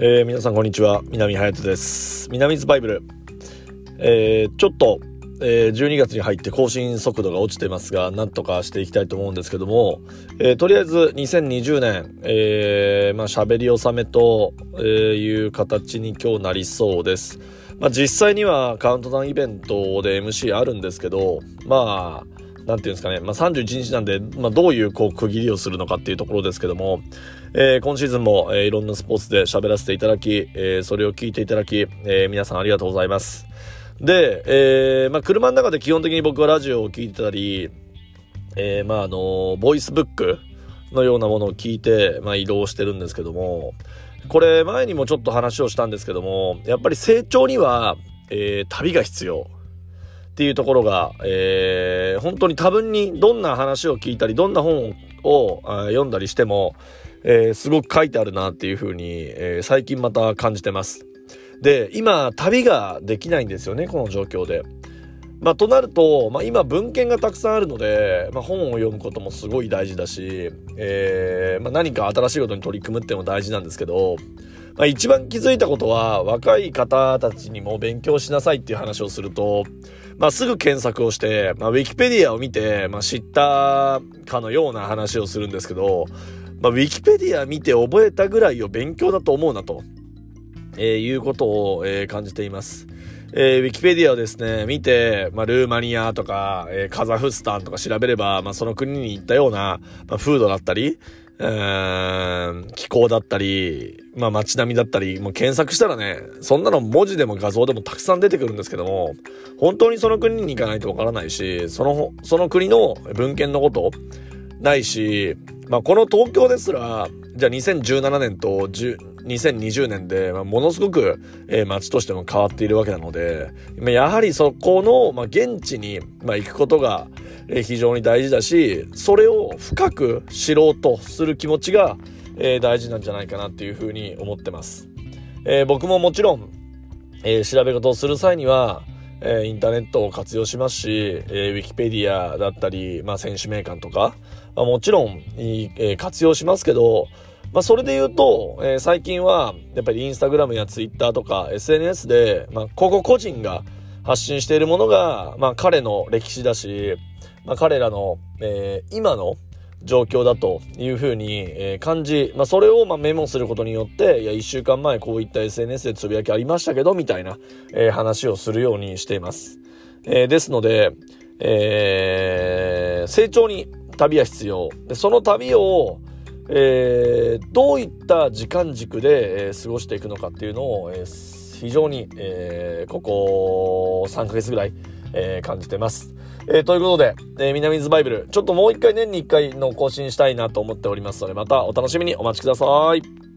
えー、皆さんこんにちは。南隼人です。南ズバイブル、えー、ちょっと、えー、12月に入って更新速度が落ちてますがなんとかしていきたいと思うんですけども、えー、とりあえず2020年、えー、まあ喋り納めという形に今日なりそうです。まあ実際にはカウントダウンイベントで MC あるんですけどまあなんていうんですかね、まあ、31日なんで、まあ、どういうこう区切りをするのかっていうところですけども、えー、今シーズンも、えー、いろんなスポーツで喋らせていただき、えー、それを聞いていただき、えー、皆さんありがとうございます。で、えー、まあ、車の中で基本的に僕はラジオを聞いてたり、えー、まあ、あの、ボイスブックのようなものを聞いて、まあ、移動してるんですけども、これ前にもちょっと話をしたんですけども、やっぱり成長には、えー、旅が必要。っていうところが、えー、本当に多分にどんな話を聞いたり、どんな本を読んだりしても、えー、すごく書いてあるなっていうふうに、えー、最近また感じてます。で、今、旅ができないんですよね、この状況で。まあ、となると、まあ、今文献がたくさんあるので、まあ、本を読むこともすごい大事だし、えー、まあ、何か新しいことに取り組むっても大事なんですけど、まあ、一番気づいたことは、若い方たちにも勉強しなさいっていう話をすると、まあ、すぐ検索をして、まあ、ウィキペディアを見て、まあ、知ったかのような話をするんですけど、まあ、ウィキペディア見て覚えたぐらいを勉強だと思うなと、えー、いうことを、えー、感じています。えー、ウィキペディアをですね、見て、まあ、ルーマニアとか、えー、カザフスタンとか調べれば、まあ、その国に行ったような、まあ、風土だったり、えー、気候だったり、まあ街並みだったり、もう検索したらね、そんなの文字でも画像でもたくさん出てくるんですけども、本当にその国に行かないとわからないし、その、その国の文献のことないし、まあこの東京ですら、じゃあ2017年と2020年で、まあ、ものすごく、えー、街としても変わっているわけなので、まあ、やはりそこの、まあ、現地に、まあ、行くことが、えー、非常に大事だし、それを深く知ろうとする気持ちが、えー、大事なんじゃないかなっていうふうに思ってます。えー、僕ももちろん、えー、調べ事をする際には、え、インターネットを活用しますし、えー、ウィキペディアだったり、まあ、選手名鑑とか、まあ、もちろん、え、活用しますけど、まあ、それで言うと、えー、最近は、やっぱりインスタグラムやツイッターとか SNS で、まあ、個々個人が発信しているものが、まあ、彼の歴史だし、まあ、彼らの、えー、今の状況だというふうに、えー、感じ、まあ、それをまあメモすることによって、いや、一週間前こういった SNS でつぶやきありましたけど、みたいな、えー、話をするようにしています。えー、ですので、えー、成長に旅は必要。で、その旅を、えー、どういった時間軸で、えー、過ごしていくのかっていうのを、えー、非常に、えー、ここ3ヶ月ぐらい、えー、感じてます。えー、ということで、えー、南ズバイブル、ちょっともう一回年に一回の更新したいなと思っておりますので、またお楽しみにお待ちください。